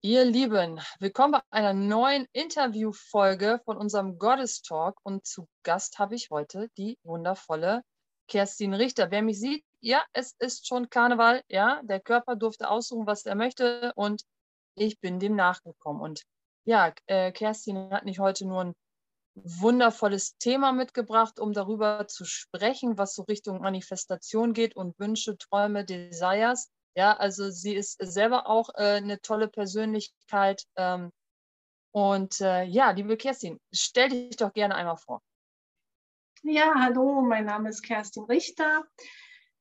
Ihr Lieben, willkommen bei einer neuen Interviewfolge von unserem Goddess Talk und zu Gast habe ich heute die wundervolle Kerstin Richter. Wer mich sieht, ja, es ist schon Karneval, ja, der Körper durfte aussuchen, was er möchte und ich bin dem nachgekommen. Und ja, äh, Kerstin hat nicht heute nur ein wundervolles Thema mitgebracht, um darüber zu sprechen, was so Richtung Manifestation geht und Wünsche, Träume, Desires. Ja, also sie ist selber auch äh, eine tolle Persönlichkeit. Ähm, und äh, ja, liebe Kerstin, stell dich doch gerne einmal vor. Ja, hallo, mein Name ist Kerstin Richter.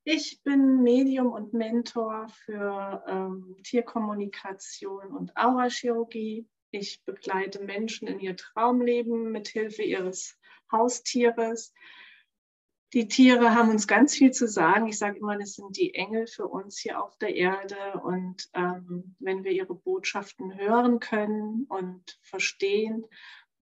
Ich bin Medium und Mentor für ähm, Tierkommunikation und Aurachirurgie. Ich begleite Menschen in ihr Traumleben mit Hilfe ihres Haustieres. Die Tiere haben uns ganz viel zu sagen. Ich sage immer, das sind die Engel für uns hier auf der Erde. Und ähm, wenn wir ihre Botschaften hören können und verstehen,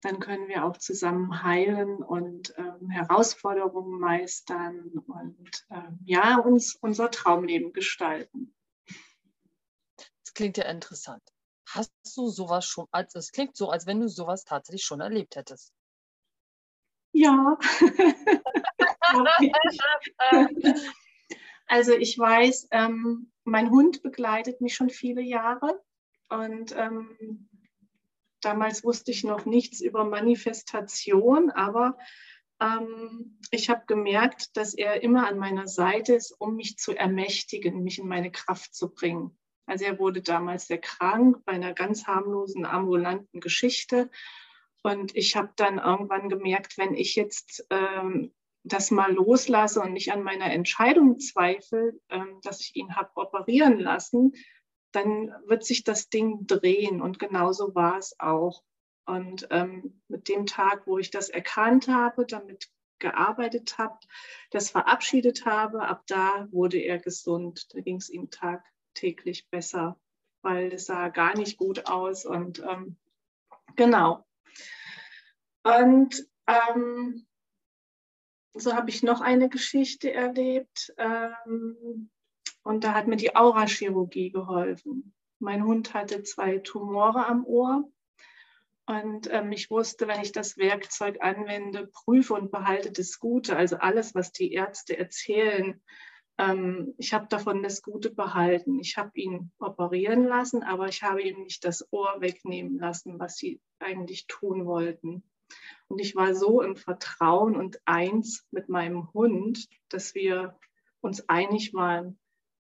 dann können wir auch zusammen heilen und ähm, Herausforderungen meistern und ähm, ja, uns unser Traumleben gestalten. Das klingt ja interessant. Hast du sowas schon, als es klingt so, als wenn du sowas tatsächlich schon erlebt hättest? Ja. also ich weiß, ähm, mein Hund begleitet mich schon viele Jahre und ähm, damals wusste ich noch nichts über Manifestation, aber ähm, ich habe gemerkt, dass er immer an meiner Seite ist, um mich zu ermächtigen, mich in meine Kraft zu bringen. Also er wurde damals sehr krank bei einer ganz harmlosen ambulanten Geschichte. Und ich habe dann irgendwann gemerkt, wenn ich jetzt ähm, das mal loslasse und nicht an meiner Entscheidung zweifle, ähm, dass ich ihn habe operieren lassen, dann wird sich das Ding drehen. Und genauso war es auch. Und ähm, mit dem Tag, wo ich das erkannt habe, damit gearbeitet habe, das verabschiedet habe, ab da wurde er gesund. Da ging es ihm Tag täglich besser, weil es sah gar nicht gut aus. Und ähm, genau. Und ähm, so habe ich noch eine Geschichte erlebt. Ähm, und da hat mir die Aurachirurgie geholfen. Mein Hund hatte zwei Tumore am Ohr. Und ähm, ich wusste, wenn ich das Werkzeug anwende, prüfe und behalte das Gute, also alles, was die Ärzte erzählen, ähm, ich habe davon das Gute behalten. Ich habe ihn operieren lassen, aber ich habe ihm nicht das Ohr wegnehmen lassen, was sie eigentlich tun wollten. Und ich war so im Vertrauen und eins mit meinem Hund, dass wir uns einig waren,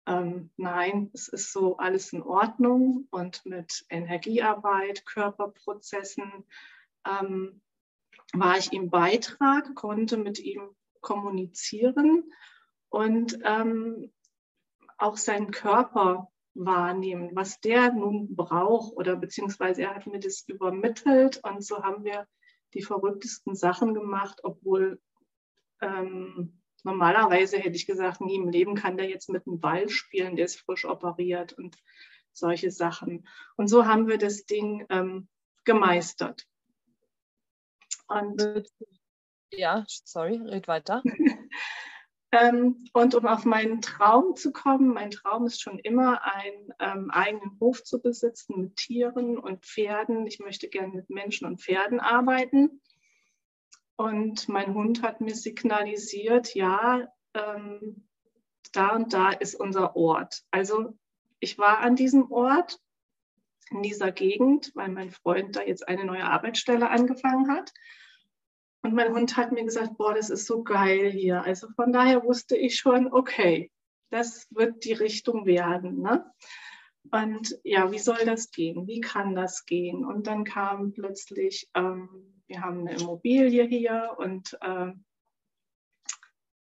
ähm, nein, es ist so alles in Ordnung und mit Energiearbeit, Körperprozessen ähm, war ich ihm Beitrag, konnte mit ihm kommunizieren und ähm, auch seinen Körper wahrnehmen, was der nun braucht oder beziehungsweise er hat mir das übermittelt und so haben wir die verrücktesten Sachen gemacht, obwohl ähm, normalerweise hätte ich gesagt, nie im Leben kann der jetzt mit einem Ball spielen, der ist frisch operiert und solche Sachen. Und so haben wir das Ding ähm, gemeistert. Und ja, sorry, red weiter. Ähm, und um auf meinen Traum zu kommen, mein Traum ist schon immer, einen ähm, eigenen Hof zu besitzen mit Tieren und Pferden. Ich möchte gerne mit Menschen und Pferden arbeiten. Und mein Hund hat mir signalisiert, ja, ähm, da und da ist unser Ort. Also ich war an diesem Ort, in dieser Gegend, weil mein Freund da jetzt eine neue Arbeitsstelle angefangen hat. Und mein Hund hat mir gesagt, boah, das ist so geil hier. Also von daher wusste ich schon, okay, das wird die Richtung werden. Ne? Und ja, wie soll das gehen? Wie kann das gehen? Und dann kam plötzlich, ähm, wir haben eine Immobilie hier und äh,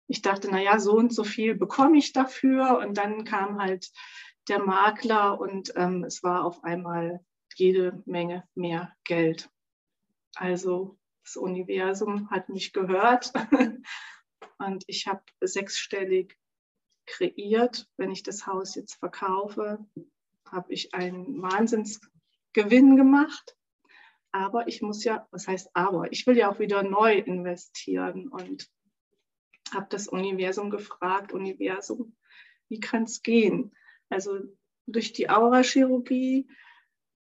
ich dachte, naja, so und so viel bekomme ich dafür. Und dann kam halt der Makler und ähm, es war auf einmal jede Menge mehr Geld. Also das Universum hat mich gehört und ich habe sechsstellig kreiert. Wenn ich das Haus jetzt verkaufe, habe ich einen Wahnsinnsgewinn gemacht. Aber ich muss ja, was heißt aber, ich will ja auch wieder neu investieren und habe das Universum gefragt, Universum, wie kann es gehen? Also durch die Aurachirurgie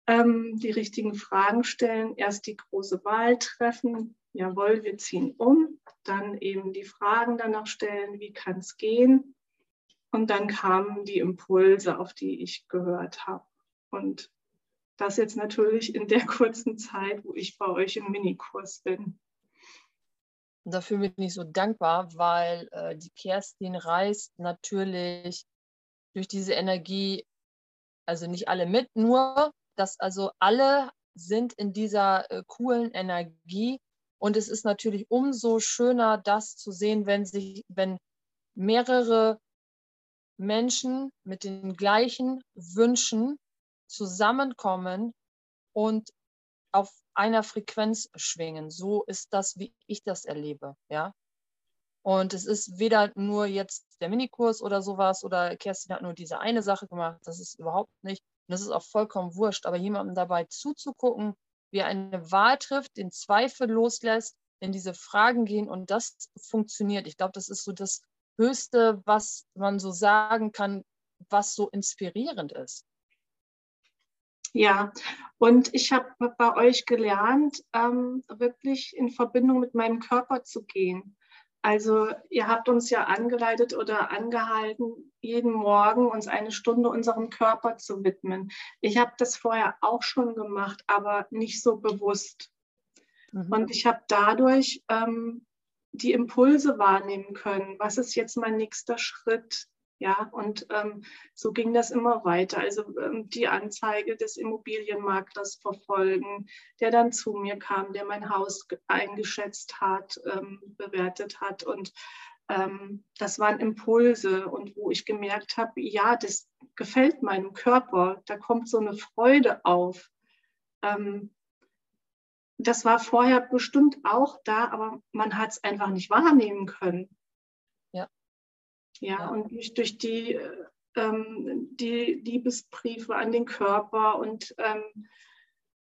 ähm, die richtigen Fragen stellen, erst die große Wahl treffen, jawohl, wir ziehen um, dann eben die Fragen danach stellen, wie kann es gehen? Und dann kamen die Impulse, auf die ich gehört habe. Und das jetzt natürlich in der kurzen Zeit, wo ich bei euch im Minikurs bin. Dafür bin ich so dankbar, weil äh, die Kerstin reist natürlich durch diese Energie, also nicht alle mit, nur dass also alle sind in dieser äh, coolen Energie. Und es ist natürlich umso schöner, das zu sehen, wenn sich, wenn mehrere Menschen mit den gleichen Wünschen zusammenkommen und auf einer Frequenz schwingen. So ist das, wie ich das erlebe, ja. Und es ist weder nur jetzt der Minikurs oder sowas oder Kerstin hat nur diese eine Sache gemacht. Das ist überhaupt nicht. Und das ist auch vollkommen wurscht. Aber jemandem dabei zuzugucken, wie er eine Wahl trifft, den Zweifel loslässt, in diese Fragen gehen und das funktioniert. Ich glaube, das ist so das Höchste, was man so sagen kann, was so inspirierend ist. Ja, und ich habe bei euch gelernt, ähm, wirklich in Verbindung mit meinem Körper zu gehen. Also ihr habt uns ja angeleitet oder angehalten, jeden Morgen uns eine Stunde unserem Körper zu widmen. Ich habe das vorher auch schon gemacht, aber nicht so bewusst. Mhm. Und ich habe dadurch ähm, die Impulse wahrnehmen können. Was ist jetzt mein nächster Schritt? Ja, und ähm, so ging das immer weiter. Also ähm, die Anzeige des Immobilienmaklers verfolgen, der dann zu mir kam, der mein Haus eingeschätzt hat, ähm, bewertet hat. Und ähm, das waren Impulse und wo ich gemerkt habe, ja, das gefällt meinem Körper, da kommt so eine Freude auf. Ähm, das war vorher bestimmt auch da, aber man hat es einfach nicht wahrnehmen können. Ja, und durch, durch die, ähm, die Liebesbriefe an den Körper und ähm,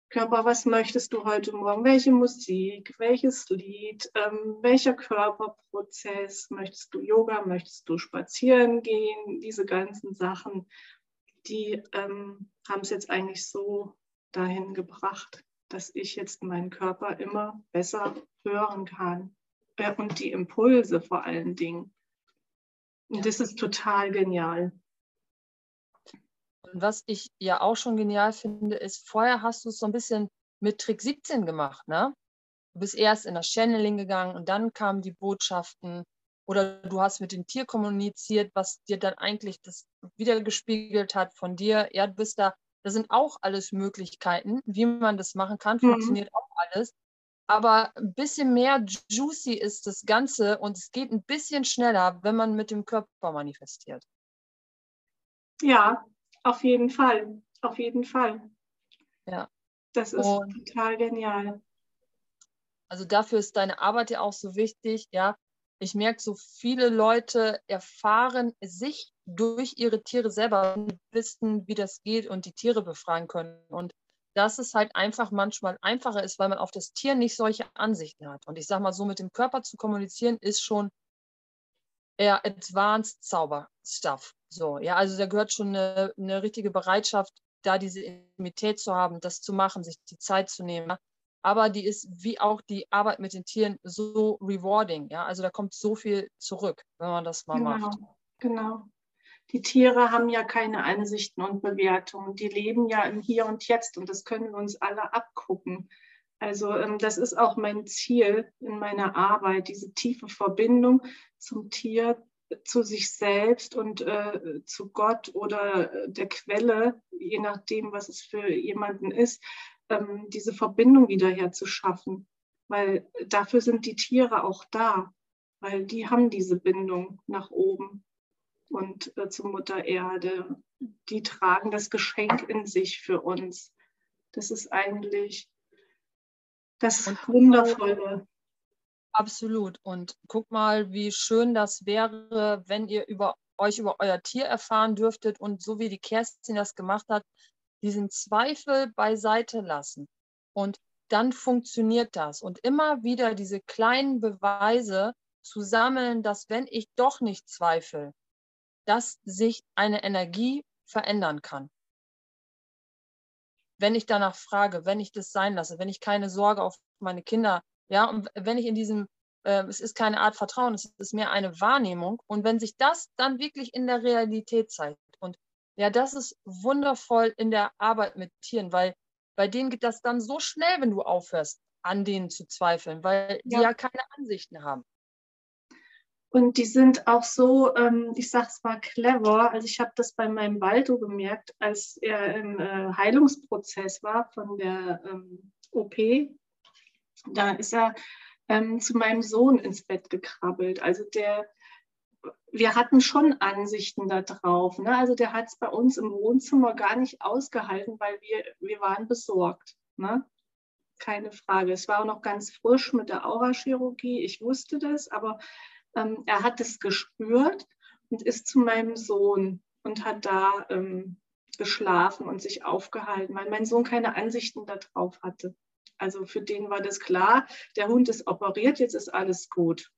Körper, was möchtest du heute Morgen? Welche Musik, welches Lied, ähm, welcher Körperprozess? Möchtest du Yoga, möchtest du spazieren gehen? Diese ganzen Sachen, die ähm, haben es jetzt eigentlich so dahin gebracht, dass ich jetzt meinen Körper immer besser hören kann. Äh, und die Impulse vor allen Dingen. Und das ist total genial. Und was ich ja auch schon genial finde, ist, vorher hast du es so ein bisschen mit Trick 17 gemacht, ne? Du bist erst in das Channeling gegangen und dann kamen die Botschaften oder du hast mit dem Tier kommuniziert, was dir dann eigentlich das wiedergespiegelt hat von dir. Ja, du bist da, das sind auch alles Möglichkeiten, wie man das machen kann, mhm. funktioniert auch alles aber ein bisschen mehr juicy ist das Ganze und es geht ein bisschen schneller, wenn man mit dem Körper manifestiert. Ja, auf jeden Fall. Auf jeden Fall. Ja. Das ist und total genial. Also dafür ist deine Arbeit ja auch so wichtig, ja. Ich merke, so viele Leute erfahren sich durch ihre Tiere selber, wissen, wie das geht und die Tiere befragen können. Und dass es halt einfach manchmal einfacher ist, weil man auf das Tier nicht solche Ansichten hat. Und ich sage mal, so mit dem Körper zu kommunizieren, ist schon eher Advanced Zauber-Stuff. So, ja, also da gehört schon eine, eine richtige Bereitschaft, da diese Intimität zu haben, das zu machen, sich die Zeit zu nehmen. Aber die ist wie auch die Arbeit mit den Tieren so rewarding. Ja, also da kommt so viel zurück, wenn man das mal genau, macht. Genau die Tiere haben ja keine Ansichten und Bewertungen. Die leben ja im Hier und Jetzt und das können wir uns alle abgucken. Also ähm, das ist auch mein Ziel in meiner Arbeit, diese tiefe Verbindung zum Tier, zu sich selbst und äh, zu Gott oder äh, der Quelle, je nachdem, was es für jemanden ist, ähm, diese Verbindung wieder zu schaffen. Weil dafür sind die Tiere auch da, weil die haben diese Bindung nach oben und äh, zur Mutter Erde. Die tragen das Geschenk in sich für uns. Das ist eigentlich das und Wundervolle. Absolut. Und guck mal, wie schön das wäre, wenn ihr über euch über euer Tier erfahren dürftet und so wie die Kerstin das gemacht hat, diesen Zweifel beiseite lassen. Und dann funktioniert das. Und immer wieder diese kleinen Beweise zu sammeln, dass wenn ich doch nicht zweifle, dass sich eine Energie verändern kann. Wenn ich danach frage, wenn ich das sein lasse, wenn ich keine Sorge auf meine Kinder, ja, und wenn ich in diesem, äh, es ist keine Art Vertrauen, es ist mehr eine Wahrnehmung. Und wenn sich das dann wirklich in der Realität zeigt, und ja, das ist wundervoll in der Arbeit mit Tieren, weil bei denen geht das dann so schnell, wenn du aufhörst, an denen zu zweifeln, weil die ja keine Ansichten haben. Und die sind auch so, ähm, ich sag's mal, clever. Also ich habe das bei meinem Baldo gemerkt, als er im äh, Heilungsprozess war von der ähm, OP. Da ist er ähm, zu meinem Sohn ins Bett gekrabbelt. Also der, wir hatten schon Ansichten darauf. Ne? Also der hat es bei uns im Wohnzimmer gar nicht ausgehalten, weil wir, wir waren besorgt. Ne? Keine Frage. Es war auch noch ganz frisch mit der Aurachirurgie. Ich wusste das, aber ähm, er hat es gespürt und ist zu meinem Sohn und hat da ähm, geschlafen und sich aufgehalten, weil mein Sohn keine Ansichten darauf hatte. Also für den war das klar, der Hund ist operiert, jetzt ist alles gut.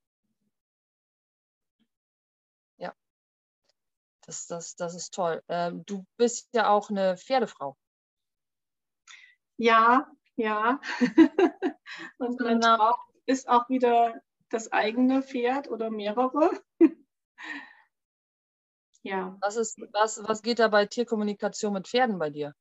Ja, das, das, das ist toll. Ähm, du bist ja auch eine Pferdefrau. Ja, ja. und mein. Traum ist auch wieder das eigene Pferd oder mehrere. ja. Was, ist, was, was geht da bei Tierkommunikation mit Pferden bei dir?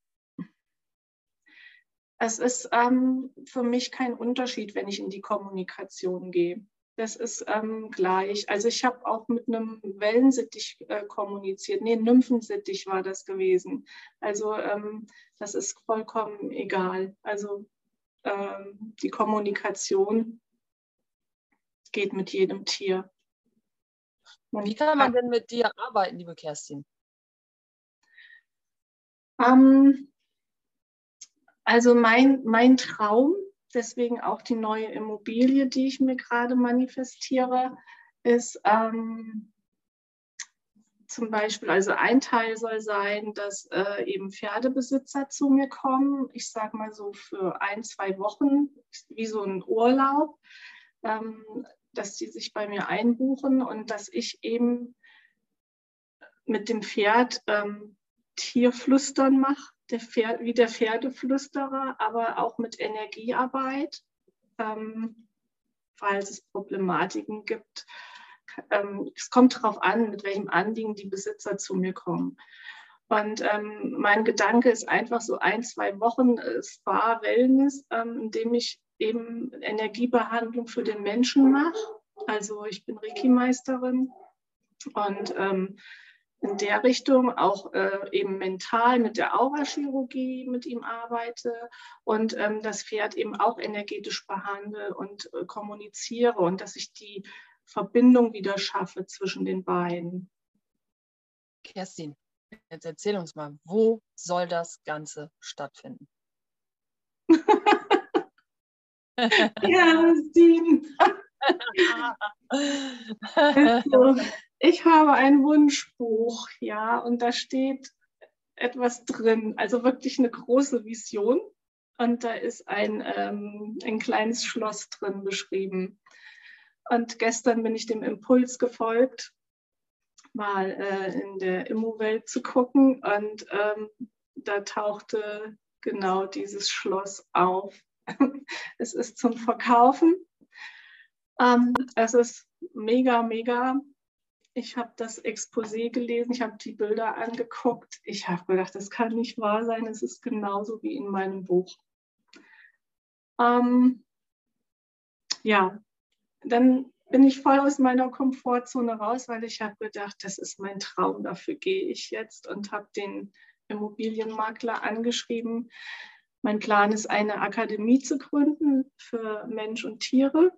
Es ist ähm, für mich kein Unterschied, wenn ich in die Kommunikation gehe. Das ist ähm, gleich. Also ich habe auch mit einem Wellensittich äh, kommuniziert. Nee, Nymphensittich war das gewesen. Also ähm, das ist vollkommen egal. Also ähm, die Kommunikation geht mit jedem Tier. Und Wie kann man denn mit dir arbeiten, liebe Kerstin? Ähm, also mein, mein Traum, deswegen auch die neue Immobilie, die ich mir gerade manifestiere, ist ähm, zum Beispiel, also ein Teil soll sein, dass äh, eben Pferdebesitzer zu mir kommen. Ich sage mal so für ein, zwei Wochen, wie so ein Urlaub. Ähm, dass sie sich bei mir einbuchen und dass ich eben mit dem Pferd ähm, Tierflüstern mache, der Pferd, wie der Pferdeflüsterer, aber auch mit Energiearbeit, ähm, falls es Problematiken gibt. Ähm, es kommt darauf an, mit welchem Anliegen die Besitzer zu mir kommen. Und ähm, mein Gedanke ist einfach so ein, zwei Wochen äh, Spa-Wellness, ähm, indem ich eben Energiebehandlung für den Menschen mache. Also ich bin Reiki-Meisterin und ähm, in der Richtung auch äh, eben mental mit der Aurachirurgie mit ihm arbeite und ähm, das Pferd eben auch energetisch behandle und äh, kommuniziere und dass ich die Verbindung wieder schaffe zwischen den beiden. Kerstin, jetzt erzähl uns mal, wo soll das Ganze stattfinden? Kerstin. also, ich habe ein Wunschbuch, ja, und da steht etwas drin, also wirklich eine große Vision. Und da ist ein, ähm, ein kleines Schloss drin beschrieben. Und gestern bin ich dem Impuls gefolgt, mal äh, in der Immo-Welt zu gucken. Und ähm, da tauchte genau dieses Schloss auf. es ist zum Verkaufen. Ähm, es ist mega, mega. Ich habe das Exposé gelesen, ich habe die Bilder angeguckt. Ich habe gedacht, das kann nicht wahr sein. Es ist genauso wie in meinem Buch. Ähm, ja, dann bin ich voll aus meiner Komfortzone raus, weil ich habe gedacht, das ist mein Traum, dafür gehe ich jetzt und habe den Immobilienmakler angeschrieben, mein Plan ist, eine Akademie zu gründen für Mensch und Tiere.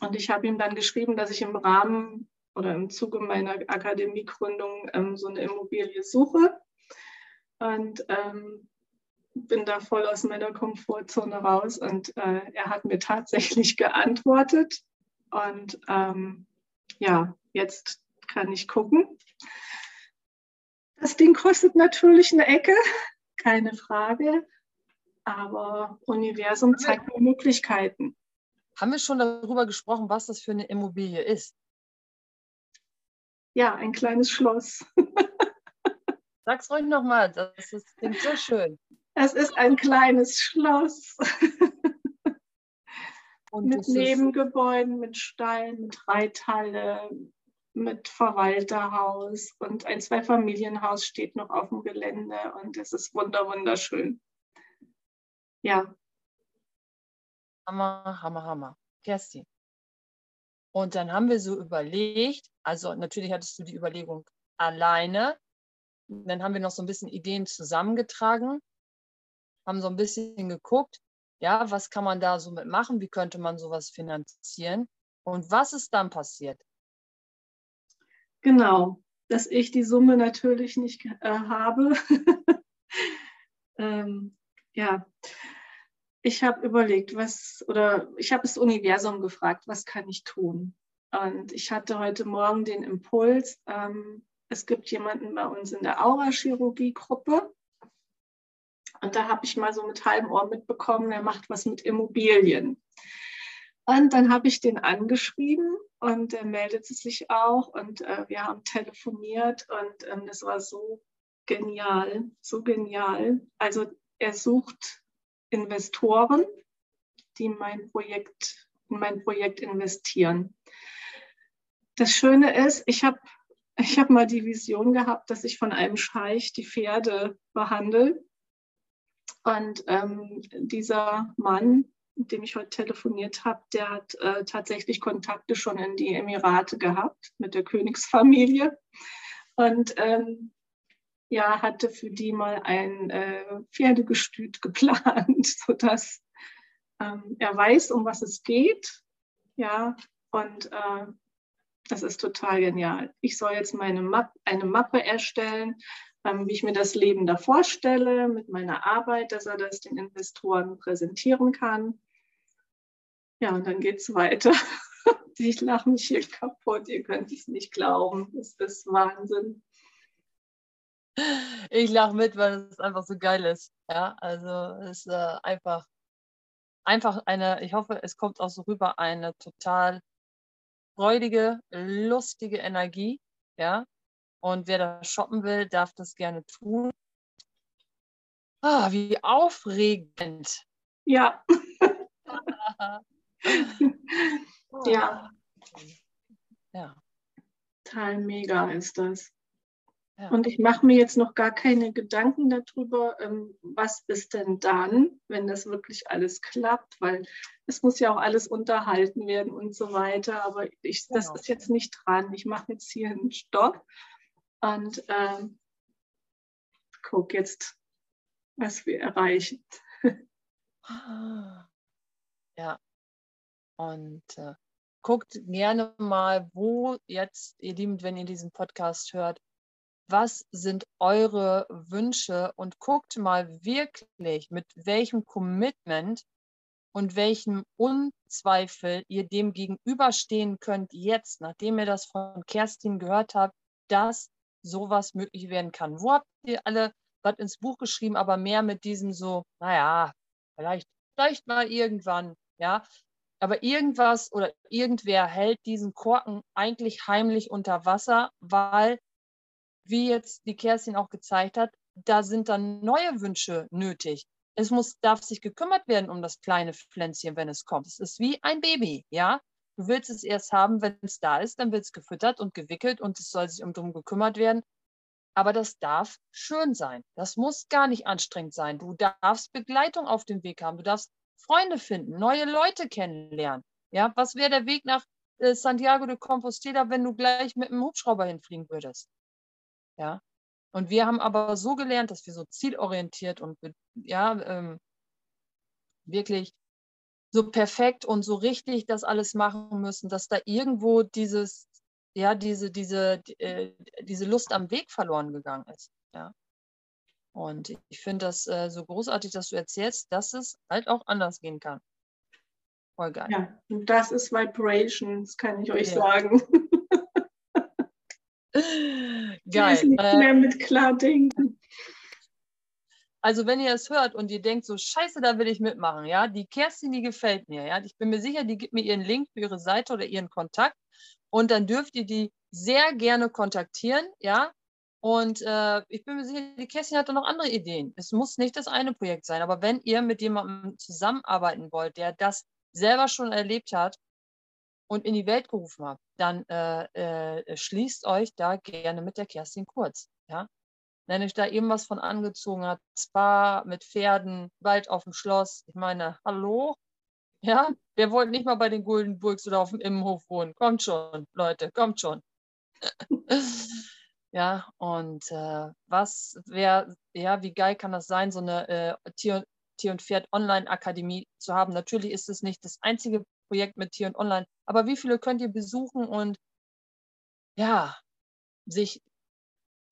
Und ich habe ihm dann geschrieben, dass ich im Rahmen oder im Zuge meiner Akademiegründung ähm, so eine Immobilie suche. Und ähm, bin da voll aus meiner Komfortzone raus. Und äh, er hat mir tatsächlich geantwortet. Und ähm, ja, jetzt kann ich gucken. Das Ding kostet natürlich eine Ecke, keine Frage aber Universum zeigt mir Möglichkeiten. Haben wir schon darüber gesprochen, was das für eine Immobilie ist? ja, ein kleines Schloss. Sag's ruhig nochmal, das ist, klingt so schön. Es ist ein kleines Schloss. mit Nebengebäuden, mit Stall, mit Reithalle, mit Verwalterhaus und ein Zweifamilienhaus steht noch auf dem Gelände und es ist wunder wunderschön. Ja. Hammer, Hammer, Hammer. Kerstin. Und dann haben wir so überlegt, also natürlich hattest du die Überlegung alleine. Dann haben wir noch so ein bisschen Ideen zusammengetragen, haben so ein bisschen geguckt, ja, was kann man da so mitmachen, wie könnte man sowas finanzieren und was ist dann passiert? Genau, dass ich die Summe natürlich nicht äh, habe. ähm, ja, ich habe überlegt, was, oder ich habe das Universum gefragt, was kann ich tun? Und ich hatte heute Morgen den Impuls, ähm, es gibt jemanden bei uns in der Aura-Chirurgie-Gruppe. Und da habe ich mal so mit halbem Ohr mitbekommen, er macht was mit Immobilien. Und dann habe ich den angeschrieben und er meldete sich auch und äh, wir haben telefoniert und ähm, das war so genial, so genial. Also er sucht Investoren, die mein Projekt, in mein Projekt investieren. Das Schöne ist, ich habe ich hab mal die Vision gehabt, dass ich von einem Scheich die Pferde behandle. Und ähm, dieser Mann, mit dem ich heute telefoniert habe, der hat äh, tatsächlich Kontakte schon in die Emirate gehabt mit der Königsfamilie. Und ähm, ja, hatte für die mal ein äh, Pferdegestüt geplant, sodass ähm, er weiß, um was es geht. Ja, und äh, das ist total genial. Ich soll jetzt meine Map eine Mappe erstellen, ähm, wie ich mir das Leben da vorstelle, mit meiner Arbeit, dass er das den Investoren präsentieren kann. Ja, und dann geht es weiter. ich lache mich hier kaputt, ihr könnt es nicht glauben. Das ist Wahnsinn ich lache mit, weil es einfach so geil ist. Ja, also es ist äh, einfach, einfach eine, ich hoffe, es kommt auch so rüber, eine total freudige, lustige Energie. Ja, und wer da shoppen will, darf das gerne tun. Ah, wie aufregend. Ja. ja. Ja. Total mega ist das. Und ich mache mir jetzt noch gar keine Gedanken darüber, ähm, was ist denn dann, wenn das wirklich alles klappt, weil es muss ja auch alles unterhalten werden und so weiter. Aber ich, das genau. ist jetzt nicht dran. Ich mache jetzt hier einen Stopp und ähm, gucke jetzt, was wir erreichen. Ja. Und äh, guckt gerne mal, wo jetzt, ihr Lieben, wenn ihr diesen Podcast hört, was sind eure Wünsche und guckt mal wirklich, mit welchem Commitment und welchem Unzweifel ihr dem gegenüberstehen könnt jetzt, nachdem ihr das von Kerstin gehört habt, dass sowas möglich werden kann. Wo habt ihr alle was ins Buch geschrieben, aber mehr mit diesem so, naja, vielleicht, vielleicht mal irgendwann, ja. Aber irgendwas oder irgendwer hält diesen Korken eigentlich heimlich unter Wasser, weil wie jetzt die Kerstin auch gezeigt hat, da sind dann neue Wünsche nötig. Es muss, darf sich gekümmert werden um das kleine Pflänzchen, wenn es kommt. Es ist wie ein Baby, ja. Du willst es erst haben, wenn es da ist, dann wird es gefüttert und gewickelt und es soll sich um drum gekümmert werden. Aber das darf schön sein. Das muss gar nicht anstrengend sein. Du darfst Begleitung auf dem Weg haben. Du darfst Freunde finden, neue Leute kennenlernen. Ja, was wäre der Weg nach äh, Santiago de Compostela, wenn du gleich mit einem Hubschrauber hinfliegen würdest? Ja. Und wir haben aber so gelernt, dass wir so zielorientiert und ja, ähm, wirklich so perfekt und so richtig das alles machen müssen, dass da irgendwo dieses, ja, diese, diese, äh, diese Lust am Weg verloren gegangen ist. Ja. Und ich finde das äh, so großartig, dass du erzählst, dass es halt auch anders gehen kann. Voll geil. Ja, das ist Vibration, das kann ich euch ja. sagen. Geil. nicht äh, mehr mit klar denken. Also wenn ihr es hört und ihr denkt so, scheiße, da will ich mitmachen, ja, die Kerstin, die gefällt mir, ja, ich bin mir sicher, die gibt mir ihren Link für ihre Seite oder ihren Kontakt Und dann dürft ihr die sehr gerne kontaktieren, ja. Und äh, ich bin mir sicher, die Kerstin hat da noch andere Ideen. Es muss nicht das eine Projekt sein, aber wenn ihr mit jemandem zusammenarbeiten wollt, der das selber schon erlebt hat und in die Welt gerufen hat, dann äh, äh, schließt euch da gerne mit der Kerstin kurz. Ja? Wenn euch da irgendwas von angezogen hat, Spa mit Pferden, Wald auf dem Schloss, ich meine, hallo? Ja, wer wollte nicht mal bei den Guldenburgs oder auf dem Immenhof wohnen? Kommt schon, Leute, kommt schon. ja, und äh, was wäre, ja, wie geil kann das sein, so eine äh, Tier, Tier und Pferd Online-Akademie zu haben? Natürlich ist es nicht das einzige Projekt mit Tier und Online, aber wie viele könnt ihr besuchen und ja, sich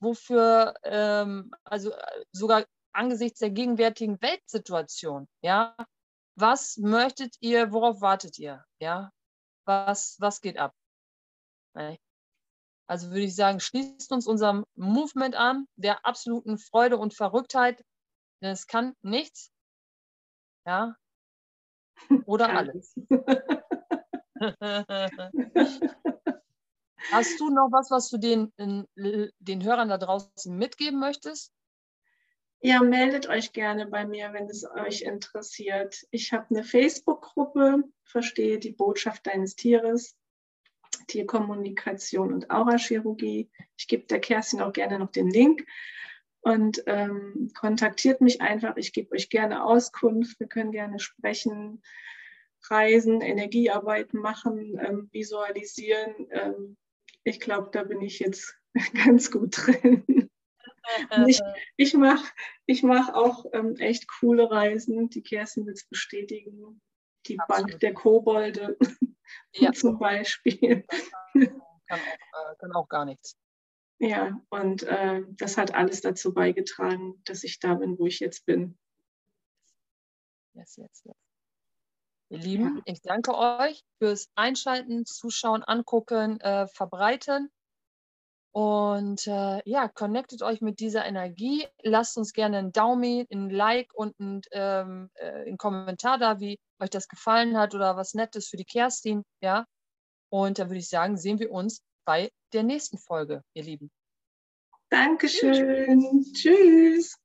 wofür, ähm, also äh, sogar angesichts der gegenwärtigen Weltsituation, ja, was möchtet ihr, worauf wartet ihr, ja, was, was geht ab? Also würde ich sagen, schließt uns unserem Movement an, der absoluten Freude und Verrücktheit, denn es kann nichts, ja, oder alles. Hast du noch was, was du den, den Hörern da draußen mitgeben möchtest? Ja, meldet euch gerne bei mir, wenn es euch interessiert. Ich habe eine Facebook-Gruppe, verstehe die Botschaft deines Tieres, Tierkommunikation und Aurachirurgie. Ich gebe der Kerstin auch gerne noch den Link und ähm, kontaktiert mich einfach. Ich gebe euch gerne Auskunft. Wir können gerne sprechen, reisen, Energiearbeit machen, ähm, visualisieren. Ähm, ich glaube, da bin ich jetzt ganz gut drin. ich ich mache ich mach auch ähm, echt coole Reisen. Die Kerstin wird es bestätigen. Die Absolut. Bank der Kobolde ja. zum Beispiel. Kann auch, äh, kann auch, gar nichts. Ja, und äh, das hat alles dazu beigetragen, dass ich da bin, wo ich jetzt bin. Yes, yes, yes. Ihr Lieben, ich danke euch fürs Einschalten, Zuschauen, Angucken, äh, Verbreiten. Und äh, ja, connectet euch mit dieser Energie. Lasst uns gerne einen Daumen, ein Like und ein, ähm, äh, einen Kommentar da, wie euch das gefallen hat oder was Nettes für die Kerstin. Ja. Und da würde ich sagen, sehen wir uns bei der nächsten Folge, ihr Lieben. Dankeschön. Tschüss. Tschüss.